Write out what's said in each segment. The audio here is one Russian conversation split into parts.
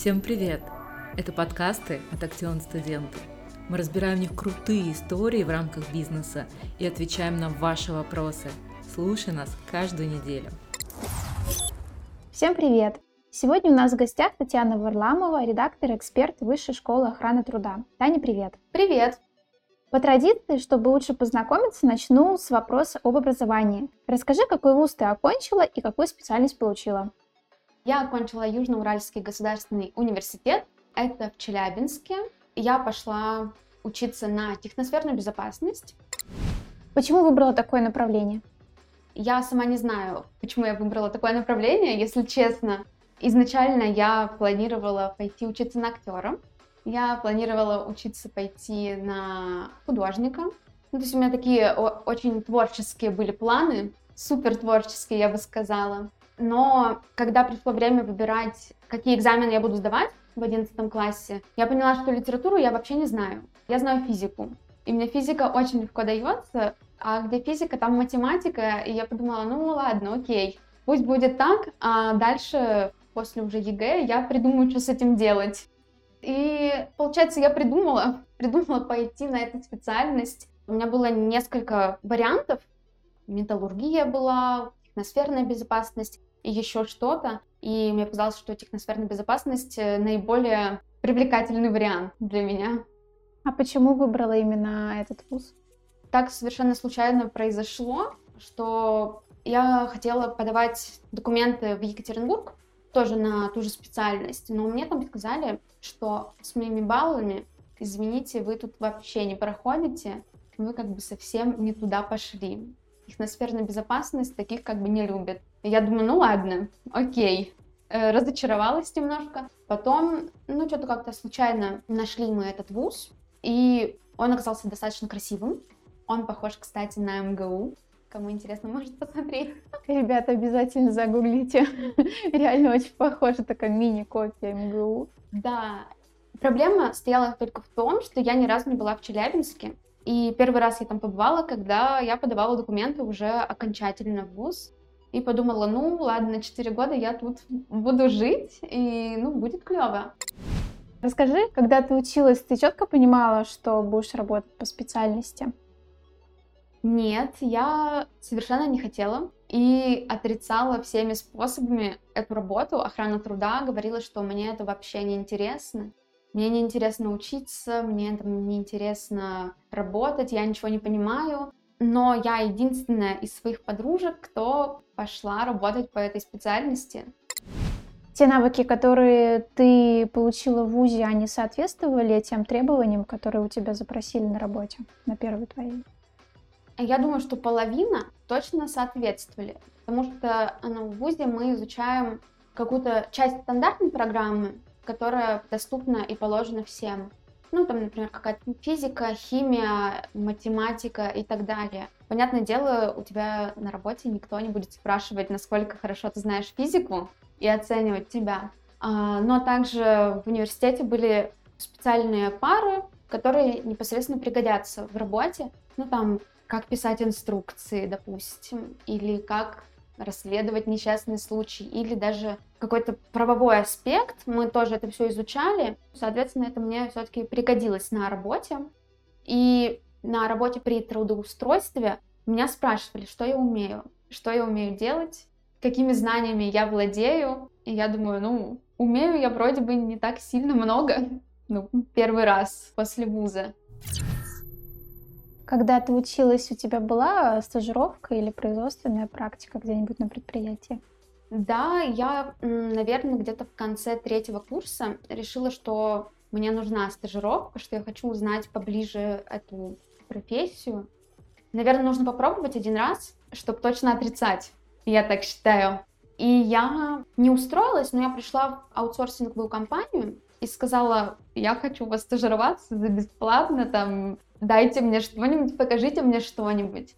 Всем привет! Это подкасты от Актион Студенты. Мы разбираем в них крутые истории в рамках бизнеса и отвечаем на ваши вопросы. Слушай нас каждую неделю. Всем привет! Сегодня у нас в гостях Татьяна Варламова, редактор-эксперт Высшей школы охраны труда. Таня, привет! Привет! По традиции, чтобы лучше познакомиться, начну с вопроса об образовании. Расскажи, какой вуз ты окончила и какую специальность получила. Я окончила Южноуральский государственный университет, это в Челябинске. Я пошла учиться на техносферную безопасность. Почему выбрала такое направление? Я сама не знаю, почему я выбрала такое направление, если честно. Изначально я планировала пойти учиться на актера, я планировала учиться пойти на художника. Ну, то есть у меня такие очень творческие были планы, супер творческие, я бы сказала. Но когда пришло время выбирать, какие экзамены я буду сдавать в 11 классе, я поняла, что литературу я вообще не знаю. Я знаю физику. И мне физика очень легко дается, а где физика, там математика, и я подумала, ну ладно, окей, пусть будет так, а дальше, после уже ЕГЭ, я придумаю, что с этим делать. И, получается, я придумала, придумала пойти на эту специальность. У меня было несколько вариантов. Металлургия была, техносферная безопасность и еще что-то. И мне казалось, что техносферная безопасность э, наиболее привлекательный вариант для меня. А почему выбрала именно этот вуз? Так совершенно случайно произошло, что я хотела подавать документы в Екатеринбург, тоже на ту же специальность, но мне там сказали, что с моими баллами, извините, вы тут вообще не проходите, вы как бы совсем не туда пошли техносферная безопасность таких как бы не любит. Я думаю, ну ладно, окей. Э, разочаровалась немножко. Потом, ну, что-то как-то случайно нашли мы этот вуз, и он оказался достаточно красивым. Он похож, кстати, на МГУ. Кому интересно, может посмотреть. Ребята, обязательно загуглите. Реально очень похоже, такая мини-копия МГУ. Да. Проблема стояла только в том, что я ни разу не была в Челябинске. И первый раз я там побывала, когда я подавала документы уже окончательно в ВУЗ. И подумала, ну ладно, на 4 года я тут буду жить, и ну будет клево. Расскажи, когда ты училась, ты четко понимала, что будешь работать по специальности? Нет, я совершенно не хотела и отрицала всеми способами эту работу. Охрана труда говорила, что мне это вообще не интересно. Мне не интересно учиться, мне там не интересно работать, я ничего не понимаю. Но я единственная из своих подружек, кто пошла работать по этой специальности. Те навыки, которые ты получила в ВУЗе, они соответствовали тем требованиям, которые у тебя запросили на работе, на первой твоей? Я думаю, что половина точно соответствовали, потому что ну, в ВУЗе мы изучаем какую-то часть стандартной программы, которая доступна и положена всем. Ну, там, например, какая-то физика, химия, математика и так далее. Понятное дело, у тебя на работе никто не будет спрашивать, насколько хорошо ты знаешь физику и оценивать тебя. А, но также в университете были специальные пары, которые непосредственно пригодятся в работе. Ну, там, как писать инструкции, допустим, или как расследовать несчастный случай, или даже какой-то правовой аспект, мы тоже это все изучали, соответственно, это мне все-таки пригодилось на работе. И на работе при трудоустройстве меня спрашивали, что я умею, что я умею делать, какими знаниями я владею. И я думаю, ну, умею я вроде бы не так сильно много, ну, первый раз после вуза. Когда ты училась, у тебя была стажировка или производственная практика где-нибудь на предприятии? Да, я, наверное, где-то в конце третьего курса решила, что мне нужна стажировка, что я хочу узнать поближе эту профессию. Наверное, нужно попробовать один раз, чтобы точно отрицать. Я так считаю. И я не устроилась, но я пришла в аутсорсинговую компанию и сказала, я хочу вас стажироваться за бесплатно, там, дайте мне что-нибудь, покажите мне что-нибудь.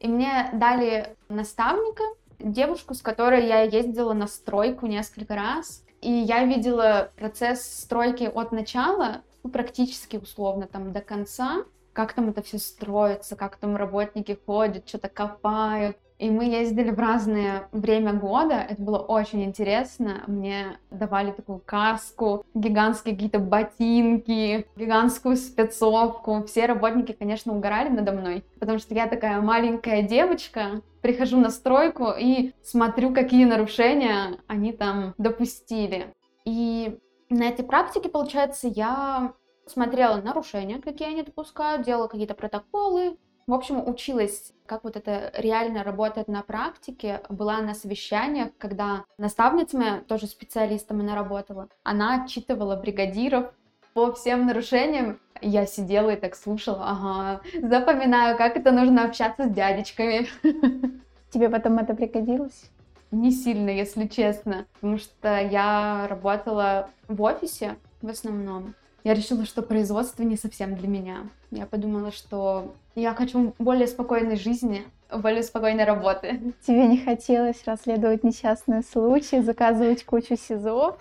И мне дали наставника, девушку, с которой я ездила на стройку несколько раз, и я видела процесс стройки от начала, ну, практически условно там до конца, как там это все строится, как там работники ходят, что-то копают. И мы ездили в разное время года. Это было очень интересно. Мне давали такую каску, гигантские какие-то ботинки, гигантскую спецовку. Все работники, конечно, угорали надо мной, потому что я такая маленькая девочка, прихожу на стройку и смотрю, какие нарушения они там допустили. И на этой практике, получается, я смотрела нарушения, какие они допускают, делала какие-то протоколы, в общем, училась, как вот это реально работает на практике. Была на совещаниях, когда наставница моя, тоже специалистом она работала, она отчитывала бригадиров по всем нарушениям. Я сидела и так слушала, ага, запоминаю, как это нужно общаться с дядечками. Тебе потом это пригодилось? Не сильно, если честно, потому что я работала в офисе в основном. Я решила, что производство не совсем для меня. Я подумала, что я хочу более спокойной жизни, более спокойной работы. Тебе не хотелось расследовать несчастные случаи, заказывать кучу СИЗО?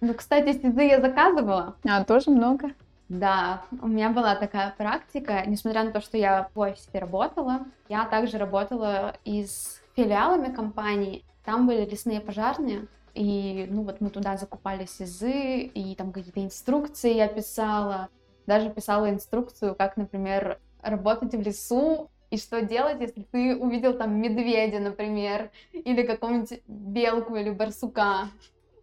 Ну, кстати, СИЗы я заказывала. А, тоже много? Да, у меня была такая практика, несмотря на то, что я в офисе работала, я также работала и с филиалами компаний, там были лесные пожарные, и, ну, вот мы туда закупали СИЗы, и там какие-то инструкции я писала, даже писала инструкцию, как, например, работать в лесу, и что делать, если ты увидел там медведя, например, или какого-нибудь белку или барсука.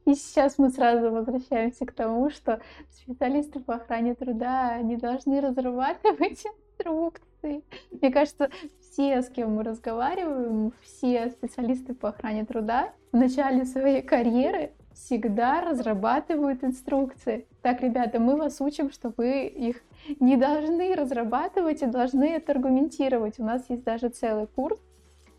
И сейчас мы сразу возвращаемся к тому, что специалисты по охране труда не должны разрабатывать инструкции. Мне кажется, все, с кем мы разговариваем, все специалисты по охране труда в начале своей карьеры всегда разрабатывают инструкции. Так, ребята, мы вас учим, что вы их не должны разрабатывать и должны это аргументировать. У нас есть даже целый курс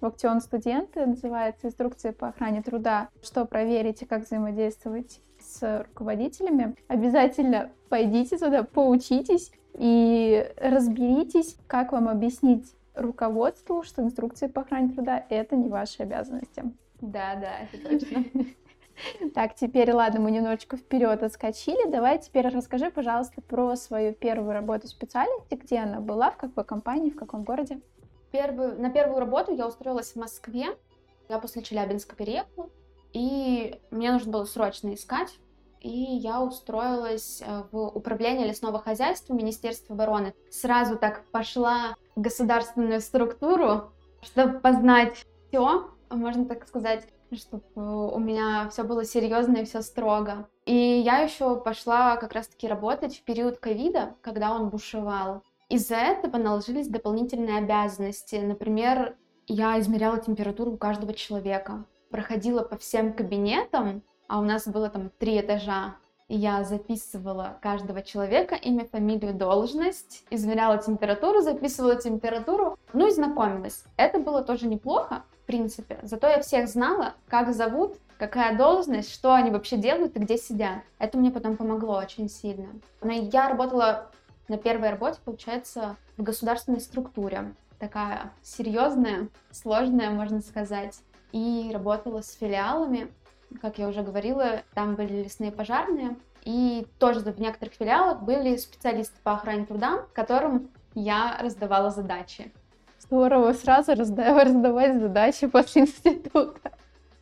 в Актион студенты, называется «Инструкция по охране труда», что проверить и как взаимодействовать с руководителями. Обязательно пойдите туда, поучитесь и разберитесь, как вам объяснить руководству, что инструкции по охране труда — это не ваши обязанности. Да, да, это точно. Так, теперь, ладно, мы немножечко вперед отскочили. Давай теперь расскажи, пожалуйста, про свою первую работу специальности, где она была, в какой компании, в каком городе. Первую, на первую работу я устроилась в Москве. Я после Челябинска переехала, и мне нужно было срочно искать. И я устроилась э, в управление лесного хозяйства Министерства обороны. Сразу так пошла в государственную структуру, чтобы познать все, можно так сказать, чтобы у меня все было серьезно и все строго. И я еще пошла как раз-таки работать в период ковида, когда он бушевал. Из-за этого наложились дополнительные обязанности. Например, я измеряла температуру у каждого человека, проходила по всем кабинетам, а у нас было там три этажа, я записывала каждого человека, имя, фамилию, должность, измеряла температуру, записывала температуру, ну и знакомилась. Это было тоже неплохо, принципе. Зато я всех знала, как зовут, какая должность, что они вообще делают и где сидят. Это мне потом помогло очень сильно. Но я работала на первой работе, получается, в государственной структуре. Такая серьезная, сложная, можно сказать. И работала с филиалами. Как я уже говорила, там были лесные пожарные. И тоже в некоторых филиалах были специалисты по охране труда, которым я раздавала задачи. Здорово, сразу раздавать, раздавать задачи после института.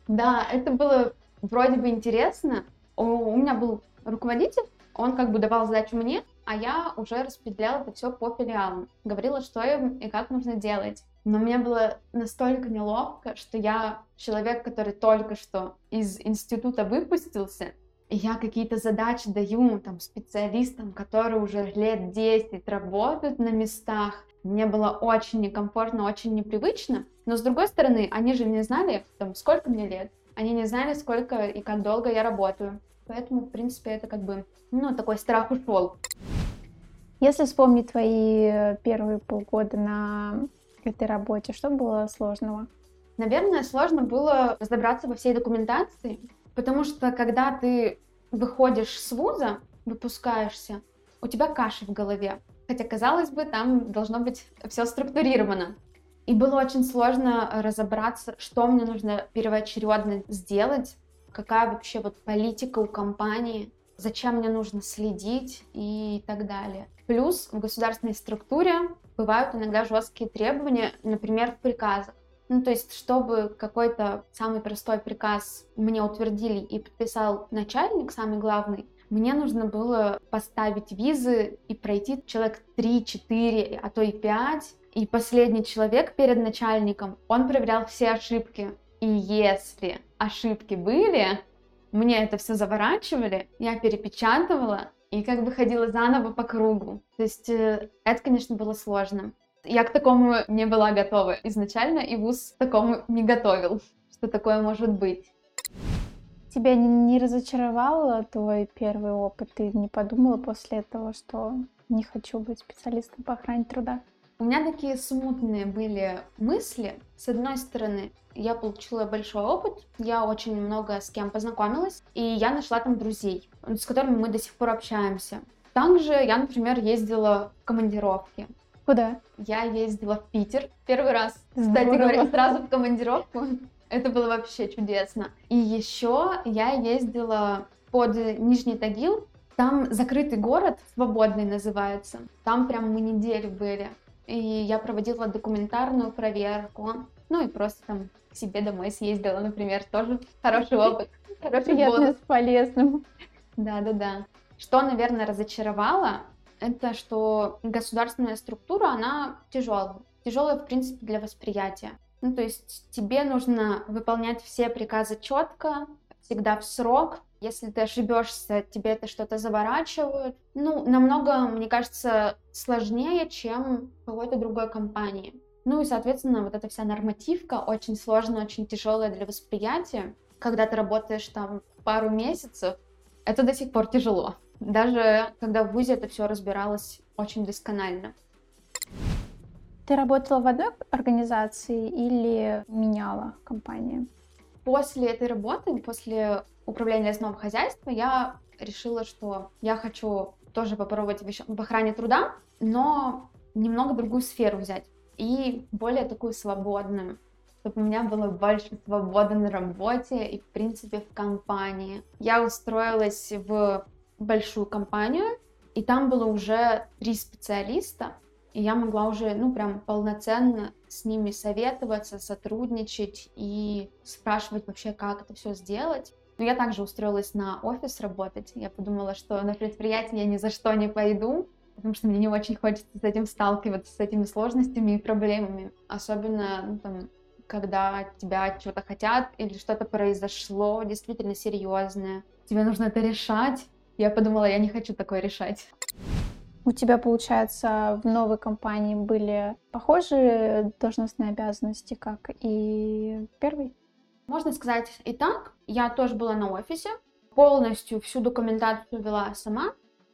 Да, это было вроде бы интересно. У, меня был руководитель, он как бы давал задачу мне, а я уже распределяла это все по филиалам. Говорила, что им и как нужно делать. Но мне было настолько неловко, что я человек, который только что из института выпустился, я какие-то задачи даю там специалистам, которые уже лет 10 работают на местах, мне было очень некомфортно, очень непривычно. Но с другой стороны, они же не знали, там, сколько мне лет. Они не знали, сколько и как долго я работаю. Поэтому, в принципе, это как бы, ну, такой страх ушел. Если вспомнить твои первые полгода на этой работе, что было сложного? Наверное, сложно было разобраться во всей документации, потому что когда ты выходишь с вуза, выпускаешься, у тебя каша в голове. Хотя, казалось бы, там должно быть все структурировано. И было очень сложно разобраться, что мне нужно первоочередно сделать, какая вообще вот политика у компании, зачем мне нужно следить и так далее. Плюс в государственной структуре бывают иногда жесткие требования, например, в приказах. Ну, то есть, чтобы какой-то самый простой приказ мне утвердили и подписал начальник, самый главный, мне нужно было поставить визы и пройти человек 3-4, а то и 5. И последний человек перед начальником, он проверял все ошибки. И если ошибки были, мне это все заворачивали, я перепечатывала и как бы ходила заново по кругу. То есть э, это, конечно, было сложно. Я к такому не была готова изначально, и ВУЗ к такому не готовил, что такое может быть. Тебя не, не разочаровал твой первый опыт? Ты не подумала после этого, что не хочу быть специалистом по охране труда? У меня такие смутные были мысли. С одной стороны, я получила большой опыт, я очень много с кем познакомилась, и я нашла там друзей, с которыми мы до сих пор общаемся. Также я, например, ездила в командировки. Куда? Я ездила в Питер первый раз. Кстати говоря, сразу в командировку. Это было вообще чудесно. И еще я ездила под Нижний Тагил. Там закрытый город, свободный называется. Там прям мы неделю были. И я проводила документарную проверку. Ну и просто там к себе домой съездила, например, тоже хороший опыт. Хороший Приятно с полезным. Да-да-да. Что, наверное, разочаровало, это что государственная структура, она тяжелая. Тяжелая, в принципе, для восприятия. Ну, то есть тебе нужно выполнять все приказы четко, всегда в срок. Если ты ошибешься, тебе это что-то заворачивают. Ну, намного, мне кажется, сложнее, чем в какой-то другой компании. Ну и, соответственно, вот эта вся нормативка очень сложная, очень тяжелая для восприятия. Когда ты работаешь там пару месяцев, это до сих пор тяжело. Даже когда в ВУЗе это все разбиралось очень досконально. Ты работала в одной организации или меняла компанию? После этой работы, после управления лесного хозяйства, я решила, что я хочу тоже попробовать в охране труда, но немного другую сферу взять и более такую свободную, чтобы у меня было больше свободы на работе и, в принципе, в компании. Я устроилась в большую компанию, и там было уже три специалиста, и я могла уже, ну, прям полноценно с ними советоваться, сотрудничать и спрашивать вообще, как это все сделать. Но я также устроилась на офис работать. Я подумала, что на предприятие я ни за что не пойду, потому что мне не очень хочется с этим сталкиваться, с этими сложностями и проблемами. Особенно, ну, там, когда тебя чего-то хотят или что-то произошло действительно серьезное. Тебе нужно это решать. Я подумала, я не хочу такое решать. У тебя, получается, в новой компании были похожие должностные обязанности, как и в первой? Можно сказать и так. Я тоже была на офисе, полностью всю документацию вела сама,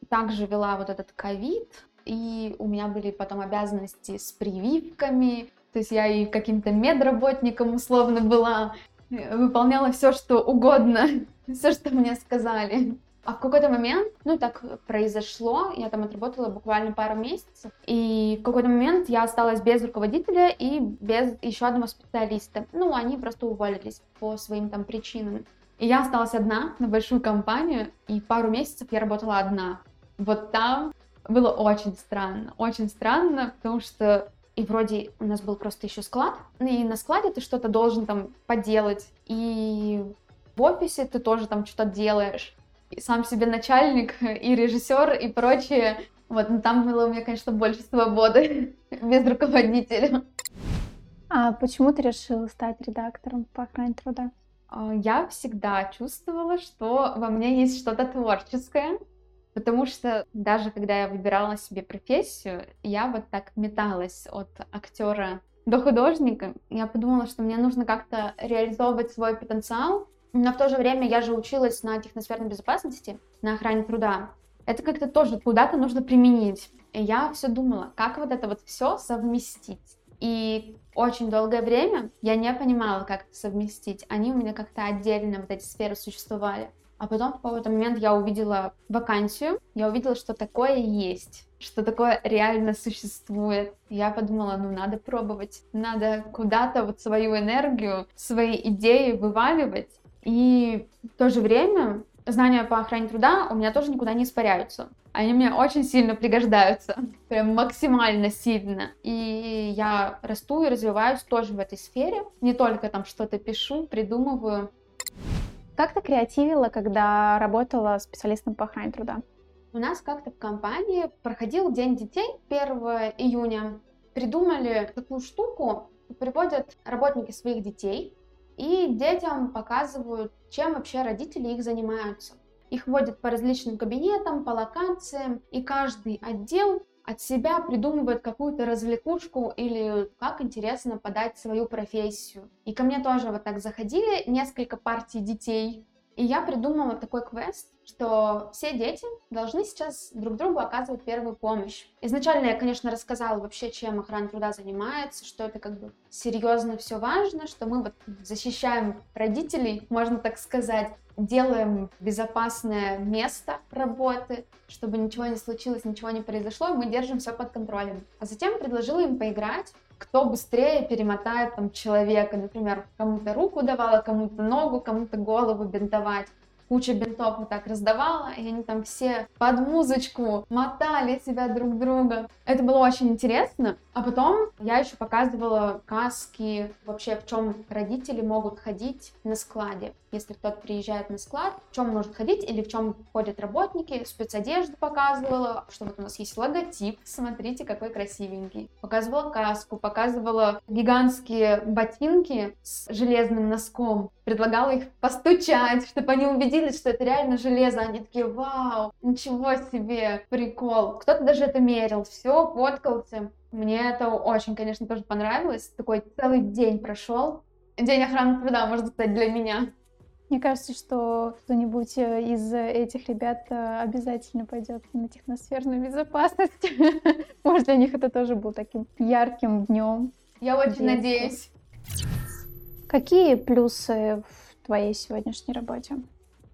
также вела вот этот ковид, и у меня были потом обязанности с прививками, то есть я и каким-то медработником условно была, выполняла все, что угодно, все, что мне сказали. А в какой-то момент, ну так произошло, я там отработала буквально пару месяцев, и в какой-то момент я осталась без руководителя и без еще одного специалиста. Ну, они просто уволились по своим там причинам. И я осталась одна на большую компанию, и пару месяцев я работала одна. Вот там было очень странно, очень странно, потому что и вроде у нас был просто еще склад, и на складе ты что-то должен там поделать, и в офисе ты тоже там что-то делаешь сам себе начальник и режиссер и прочее. Вот, но там было у меня, конечно, больше свободы без руководителя. А почему ты решила стать редактором по охране труда? А, я всегда чувствовала, что во мне есть что-то творческое, потому что даже когда я выбирала себе профессию, я вот так металась от актера до художника. Я подумала, что мне нужно как-то реализовывать свой потенциал, но в то же время я же училась на техносферной безопасности, на охране труда. Это как-то тоже куда-то нужно применить. И я все думала, как вот это вот все совместить. И очень долгое время я не понимала, как это совместить. Они у меня как-то отдельно, вот эти сферы существовали. А потом в какой-то момент я увидела вакансию, я увидела, что такое есть, что такое реально существует. Я подумала, ну надо пробовать, надо куда-то вот свою энергию, свои идеи вываливать и в то же время знания по охране труда у меня тоже никуда не испаряются. Они мне очень сильно пригождаются, прям максимально сильно. И я расту и развиваюсь тоже в этой сфере. Не только там что-то пишу, придумываю. Как ты креативила, когда работала специалистом по охране труда? У нас как-то в компании проходил День детей 1 июня. Придумали такую штуку, приводят работники своих детей, и детям показывают, чем вообще родители их занимаются. Их водят по различным кабинетам, по локациям, и каждый отдел от себя придумывает какую-то развлекушку или как интересно подать свою профессию. И ко мне тоже вот так заходили несколько партий детей, и я придумала такой квест, что все дети должны сейчас друг другу оказывать первую помощь. Изначально я, конечно, рассказала вообще, чем охрана труда занимается, что это как бы серьезно все важно, что мы вот защищаем родителей, можно так сказать, делаем безопасное место работы, чтобы ничего не случилось, ничего не произошло, и мы держим все под контролем. А затем предложила им поиграть кто быстрее перемотает там человека, например, кому-то руку давала, кому-то ногу, кому-то голову бинтовать куча бинтов вот так раздавала, и они там все под музычку мотали себя друг друга. Это было очень интересно. А потом я еще показывала каски, вообще в чем родители могут ходить на складе. Если кто-то приезжает на склад, в чем может ходить или в чем ходят работники, спецодежду показывала, что вот у нас есть логотип, смотрите, какой красивенький. Показывала каску, показывала гигантские ботинки с железным носком, предлагала их постучать, чтобы они убедились, что это реально железо. Они такие, вау, ничего себе, прикол. Кто-то даже это мерил, все, фоткался. Мне это очень, конечно, тоже понравилось. Такой целый день прошел. День охраны труда, можно сказать, для меня. Мне кажется, что кто-нибудь э, из этих ребят э, обязательно пойдет на техносферную безопасность. Может, для них это тоже был таким ярким днем. Я очень надеюсь. Какие плюсы в твоей сегодняшней работе?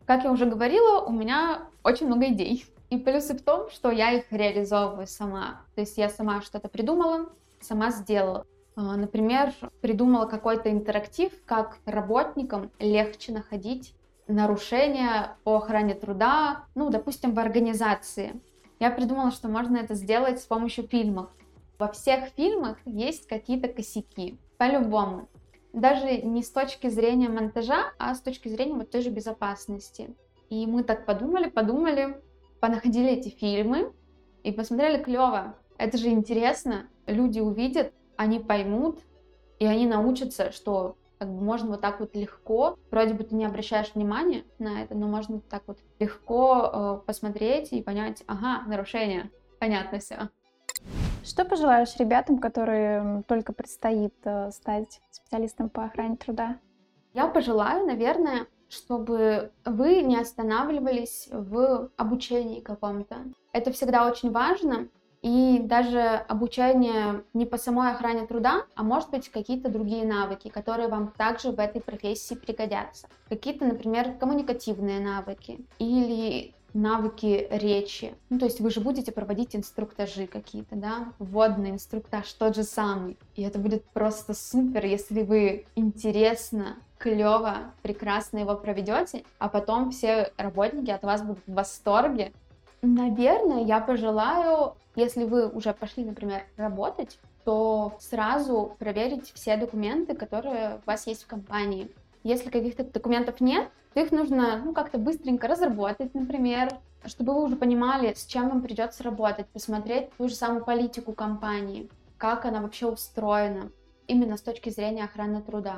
Как я уже говорила, у меня очень много идей. И плюсы в том, что я их реализовываю сама. То есть я сама что-то придумала, сама сделала. А, например, придумала какой-то интерактив, как работникам легче находить нарушения по охране труда, ну, допустим, в организации. Я придумала, что можно это сделать с помощью фильмов. Во всех фильмах есть какие-то косяки, по-любому. Даже не с точки зрения монтажа, а с точки зрения вот той же безопасности. И мы так подумали, подумали, понаходили эти фильмы и посмотрели клево. Это же интересно, люди увидят, они поймут, и они научатся, что как бы можно вот так вот легко, вроде бы ты не обращаешь внимания на это, но можно так вот легко э, посмотреть и понять, ага, нарушение, понятно все. Что пожелаешь ребятам, которые только предстоит э, стать специалистом по охране труда? Я пожелаю, наверное, чтобы вы не останавливались в обучении каком-то. Это всегда очень важно, и даже обучение не по самой охране труда, а может быть какие-то другие навыки, которые вам также в этой профессии пригодятся. Какие-то, например, коммуникативные навыки или навыки речи. Ну, то есть вы же будете проводить инструктажи какие-то, да, вводный инструктаж тот же самый. И это будет просто супер, если вы интересно, клево, прекрасно его проведете, а потом все работники от вас будут в восторге. Наверное, я пожелаю, если вы уже пошли, например, работать, то сразу проверить все документы, которые у вас есть в компании. Если каких-то документов нет, то их нужно ну, как-то быстренько разработать, например, чтобы вы уже понимали, с чем вам придется работать, посмотреть ту же самую политику компании, как она вообще устроена, именно с точки зрения охраны труда.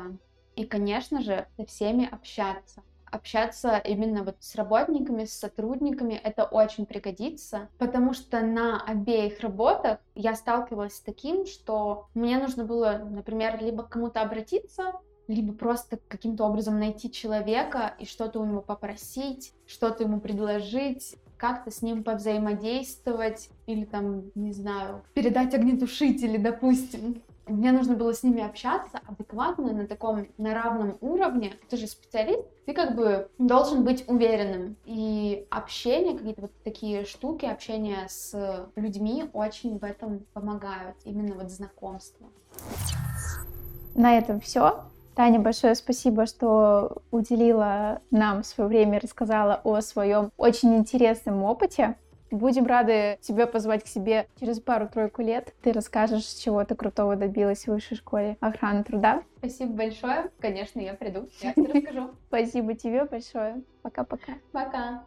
И, конечно же, со всеми общаться. Общаться именно вот с работниками, с сотрудниками, это очень пригодится, потому что на обеих работах я сталкивалась с таким, что мне нужно было, например, либо к кому-то обратиться, либо просто каким-то образом найти человека и что-то у него попросить, что-то ему предложить, как-то с ним повзаимодействовать или там, не знаю, передать огнетушители, допустим. Мне нужно было с ними общаться адекватно, на таком, на равном уровне. Ты же специалист, ты как бы должен быть уверенным. И общение, какие-то вот такие штуки, общение с людьми очень в этом помогают, именно вот знакомство. На этом все. Таня, большое спасибо, что уделила нам свое время рассказала о своем очень интересном опыте. Будем рады тебя позвать к себе через пару-тройку лет. Ты расскажешь, чего ты крутого добилась в высшей школе охраны труда. Спасибо большое. Конечно, я приду, я тебе расскажу. Спасибо тебе большое. Пока-пока. Пока.